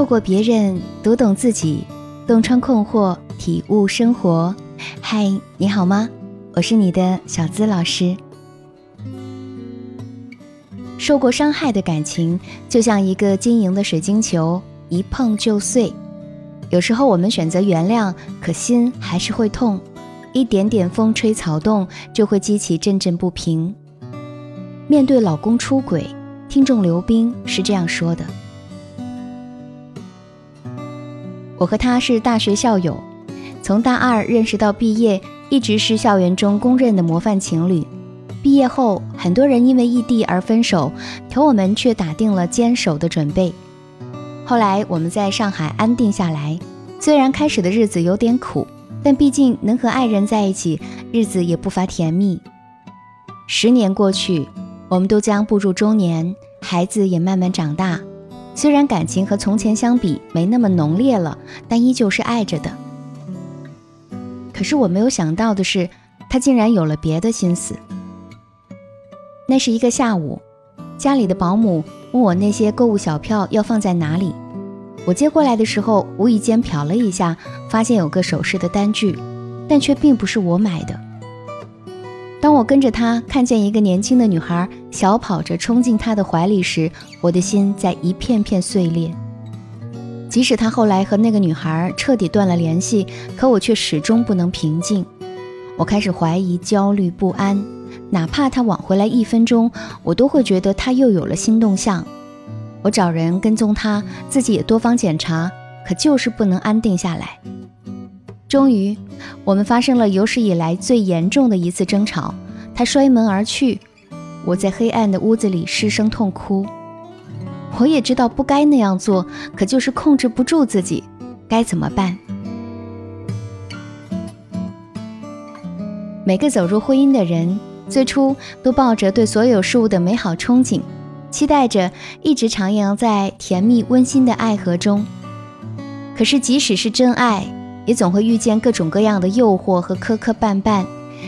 透过别人读懂自己，洞穿困惑，体悟生活。嗨，你好吗？我是你的小资老师。受过伤害的感情，就像一个晶莹的水晶球，一碰就碎。有时候我们选择原谅，可心还是会痛。一点点风吹草动，就会激起阵阵不平。面对老公出轨，听众刘冰是这样说的。我和他是大学校友，从大二认识到毕业，一直是校园中公认的模范情侣。毕业后，很多人因为异地而分手，可我们却打定了坚守的准备。后来我们在上海安定下来，虽然开始的日子有点苦，但毕竟能和爱人在一起，日子也不乏甜蜜。十年过去，我们都将步入中年，孩子也慢慢长大。虽然感情和从前相比没那么浓烈了，但依旧是爱着的。可是我没有想到的是，他竟然有了别的心思。那是一个下午，家里的保姆问我那些购物小票要放在哪里。我接过来的时候，无意间瞟了一下，发现有个首饰的单据，但却并不是我买的。当我跟着他看见一个年轻的女孩小跑着冲进他的怀里时，我的心在一片片碎裂。即使他后来和那个女孩彻底断了联系，可我却始终不能平静。我开始怀疑、焦虑不安，哪怕他晚回来一分钟，我都会觉得他又有了新动向。我找人跟踪他，自己也多方检查，可就是不能安定下来。终于，我们发生了有史以来最严重的一次争吵。他摔门而去，我在黑暗的屋子里失声痛哭。我也知道不该那样做，可就是控制不住自己，该怎么办？每个走入婚姻的人，最初都抱着对所有事物的美好憧憬，期待着一直徜徉在甜蜜温馨的爱河中。可是，即使是真爱，也总会遇见各种各样的诱惑和磕磕绊绊，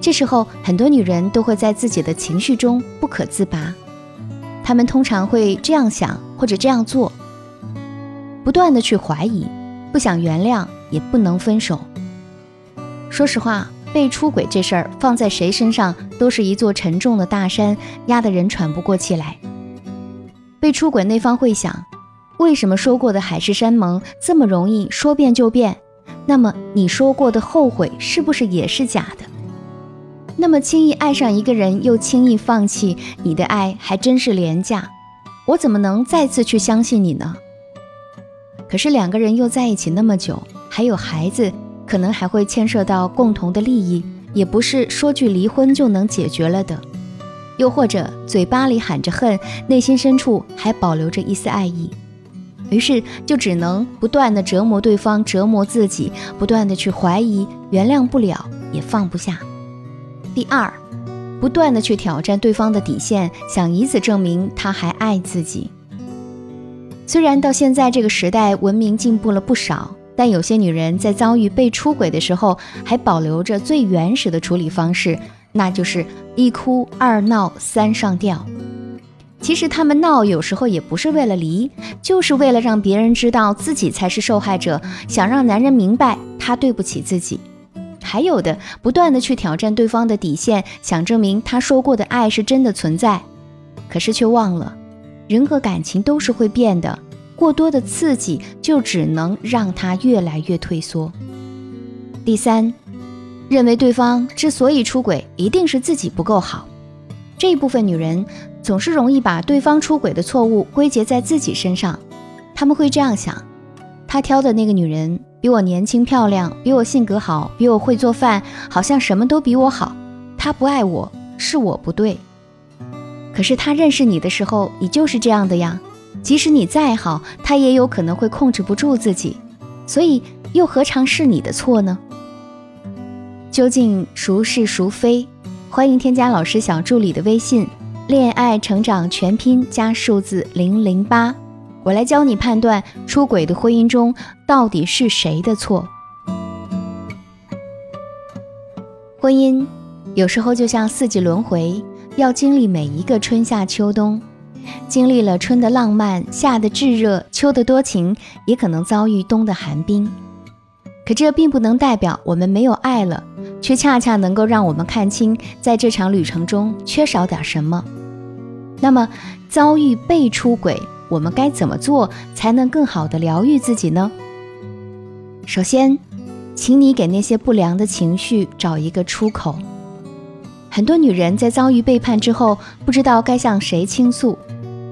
这时候很多女人都会在自己的情绪中不可自拔。她们通常会这样想或者这样做，不断的去怀疑，不想原谅，也不能分手。说实话，被出轨这事儿放在谁身上都是一座沉重的大山，压得人喘不过气来。被出轨那方会想，为什么说过的海誓山盟这么容易说变就变？那么你说过的后悔是不是也是假的？那么轻易爱上一个人又轻易放弃，你的爱还真是廉价。我怎么能再次去相信你呢？可是两个人又在一起那么久，还有孩子，可能还会牵涉到共同的利益，也不是说句离婚就能解决了的。又或者嘴巴里喊着恨，内心深处还保留着一丝爱意。于是就只能不断的折磨对方，折磨自己，不断的去怀疑，原谅不了，也放不下。第二，不断的去挑战对方的底线，想以此证明他还爱自己。虽然到现在这个时代文明进步了不少，但有些女人在遭遇被出轨的时候，还保留着最原始的处理方式，那就是一哭二闹三上吊。其实他们闹，有时候也不是为了离，就是为了让别人知道自己才是受害者，想让男人明白他对不起自己。还有的，不断的去挑战对方的底线，想证明他说过的爱是真的存在，可是却忘了，人和感情都是会变的，过多的刺激就只能让他越来越退缩。第三，认为对方之所以出轨，一定是自己不够好。这一部分女人总是容易把对方出轨的错误归结在自己身上，他们会这样想：他挑的那个女人比我年轻漂亮，比我性格好，比我会做饭，好像什么都比我好。他不爱我，是我不对。可是他认识你的时候，你就是这样的呀。即使你再好，他也有可能会控制不住自己，所以又何尝是你的错呢？究竟孰是孰非？欢迎添加老师小助理的微信，恋爱成长全拼加数字零零八，我来教你判断出轨的婚姻中到底是谁的错。婚姻有时候就像四季轮回，要经历每一个春夏秋冬。经历了春的浪漫、夏的炙热、秋的多情，也可能遭遇冬的寒冰。可这并不能代表我们没有爱了，却恰恰能够让我们看清，在这场旅程中缺少点什么。那么，遭遇被出轨，我们该怎么做才能更好的疗愈自己呢？首先，请你给那些不良的情绪找一个出口。很多女人在遭遇背叛之后，不知道该向谁倾诉，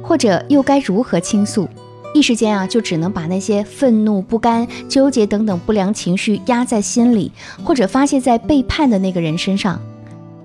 或者又该如何倾诉，一时间啊，就只能把那些愤怒、不甘、纠结等等不良情绪压在心里，或者发泄在背叛的那个人身上。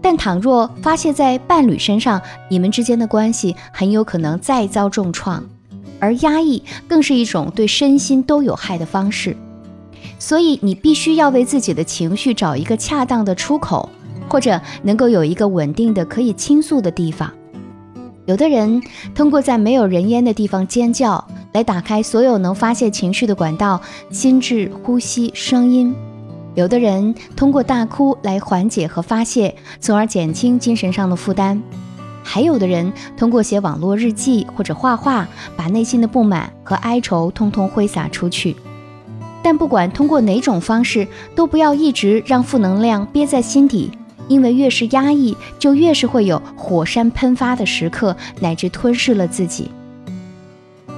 但倘若发泄在伴侣身上，你们之间的关系很有可能再遭重创，而压抑更是一种对身心都有害的方式。所以，你必须要为自己的情绪找一个恰当的出口。或者能够有一个稳定的可以倾诉的地方。有的人通过在没有人烟的地方尖叫，来打开所有能发泄情绪的管道，心智、呼吸、声音；有的人通过大哭来缓解和发泄，从而减轻精神上的负担；还有的人通过写网络日记或者画画，把内心的不满和哀愁通通挥洒出去。但不管通过哪种方式，都不要一直让负能量憋在心底。因为越是压抑，就越是会有火山喷发的时刻，乃至吞噬了自己。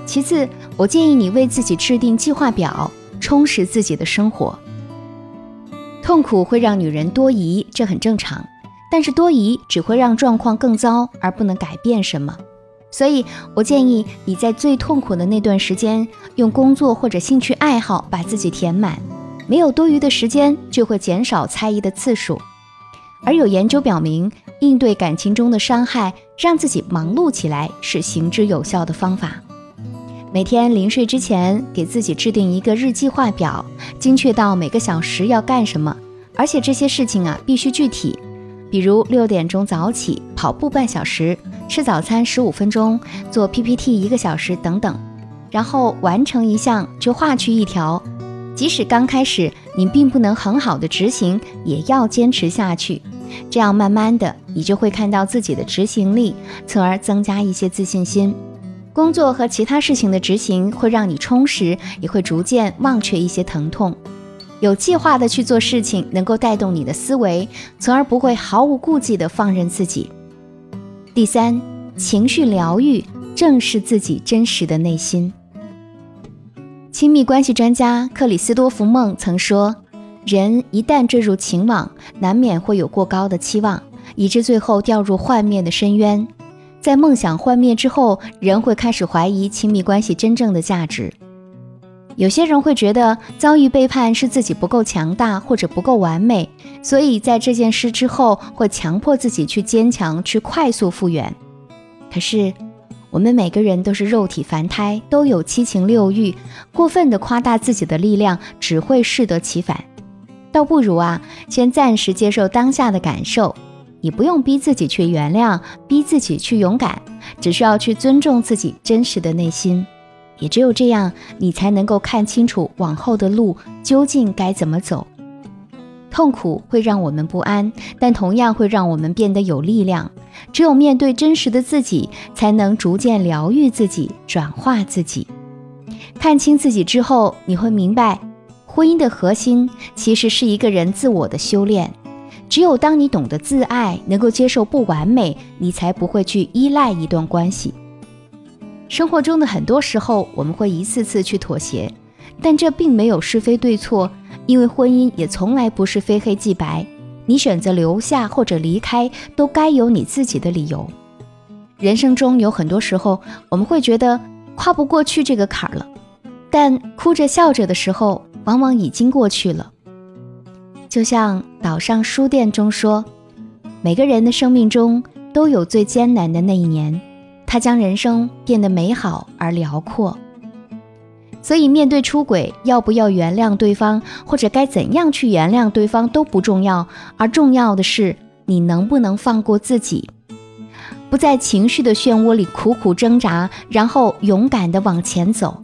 其次，我建议你为自己制定计划表，充实自己的生活。痛苦会让女人多疑，这很正常，但是多疑只会让状况更糟，而不能改变什么。所以我建议你在最痛苦的那段时间，用工作或者兴趣爱好把自己填满，没有多余的时间，就会减少猜疑的次数。而有研究表明，应对感情中的伤害，让自己忙碌起来是行之有效的方法。每天临睡之前，给自己制定一个日计划表，精确到每个小时要干什么，而且这些事情啊必须具体，比如六点钟早起，跑步半小时，吃早餐十五分钟，做 PPT 一个小时等等。然后完成一项就划去一条，即使刚开始你并不能很好的执行，也要坚持下去。这样慢慢的，你就会看到自己的执行力，从而增加一些自信心。工作和其他事情的执行会让你充实，也会逐渐忘却一些疼痛。有计划的去做事情，能够带动你的思维，从而不会毫无顾忌的放任自己。第三，情绪疗愈，正视自己真实的内心。亲密关系专家克里斯多福梦曾说。人一旦坠入情网，难免会有过高的期望，以致最后掉入幻灭的深渊。在梦想幻灭之后，人会开始怀疑亲密关系真正的价值。有些人会觉得遭遇背叛是自己不够强大或者不够完美，所以在这件事之后会强迫自己去坚强，去快速复原。可是，我们每个人都是肉体凡胎，都有七情六欲，过分的夸大自己的力量，只会适得其反。倒不如啊，先暂时接受当下的感受，你不用逼自己去原谅，逼自己去勇敢，只需要去尊重自己真实的内心。也只有这样，你才能够看清楚往后的路究竟该怎么走。痛苦会让我们不安，但同样会让我们变得有力量。只有面对真实的自己，才能逐渐疗愈自己，转化自己。看清自己之后，你会明白。婚姻的核心其实是一个人自我的修炼。只有当你懂得自爱，能够接受不完美，你才不会去依赖一段关系。生活中的很多时候，我们会一次次去妥协，但这并没有是非对错，因为婚姻也从来不是非黑即白。你选择留下或者离开，都该有你自己的理由。人生中有很多时候，我们会觉得跨不过去这个坎儿了，但哭着笑着的时候。往往已经过去了。就像岛上书店中说，每个人的生命中都有最艰难的那一年，他将人生变得美好而辽阔。所以，面对出轨，要不要原谅对方，或者该怎样去原谅对方都不重要，而重要的是你能不能放过自己，不在情绪的漩涡里苦苦挣扎，然后勇敢地往前走。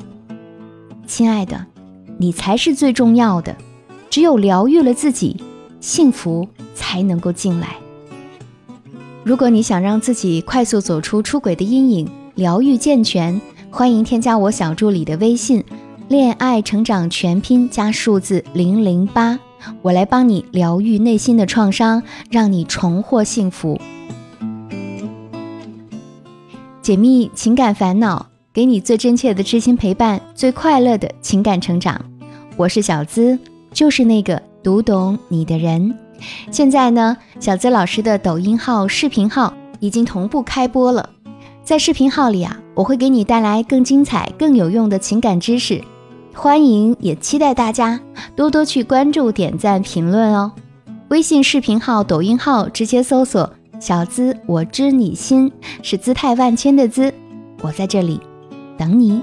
亲爱的。你才是最重要的，只有疗愈了自己，幸福才能够进来。如果你想让自己快速走出出轨的阴影，疗愈健全，欢迎添加我小助理的微信“恋爱成长全拼加数字零零八”，我来帮你疗愈内心的创伤，让你重获幸福，解密情感烦恼，给你最真切的知心陪伴，最快乐的情感成长。我是小资，就是那个读懂你的人。现在呢，小资老师的抖音号、视频号已经同步开播了。在视频号里啊，我会给你带来更精彩、更有用的情感知识，欢迎也期待大家多多去关注、点赞、评论哦。微信视频号、抖音号直接搜索“小资我知你心”，是姿态万千的“资”，我在这里等你。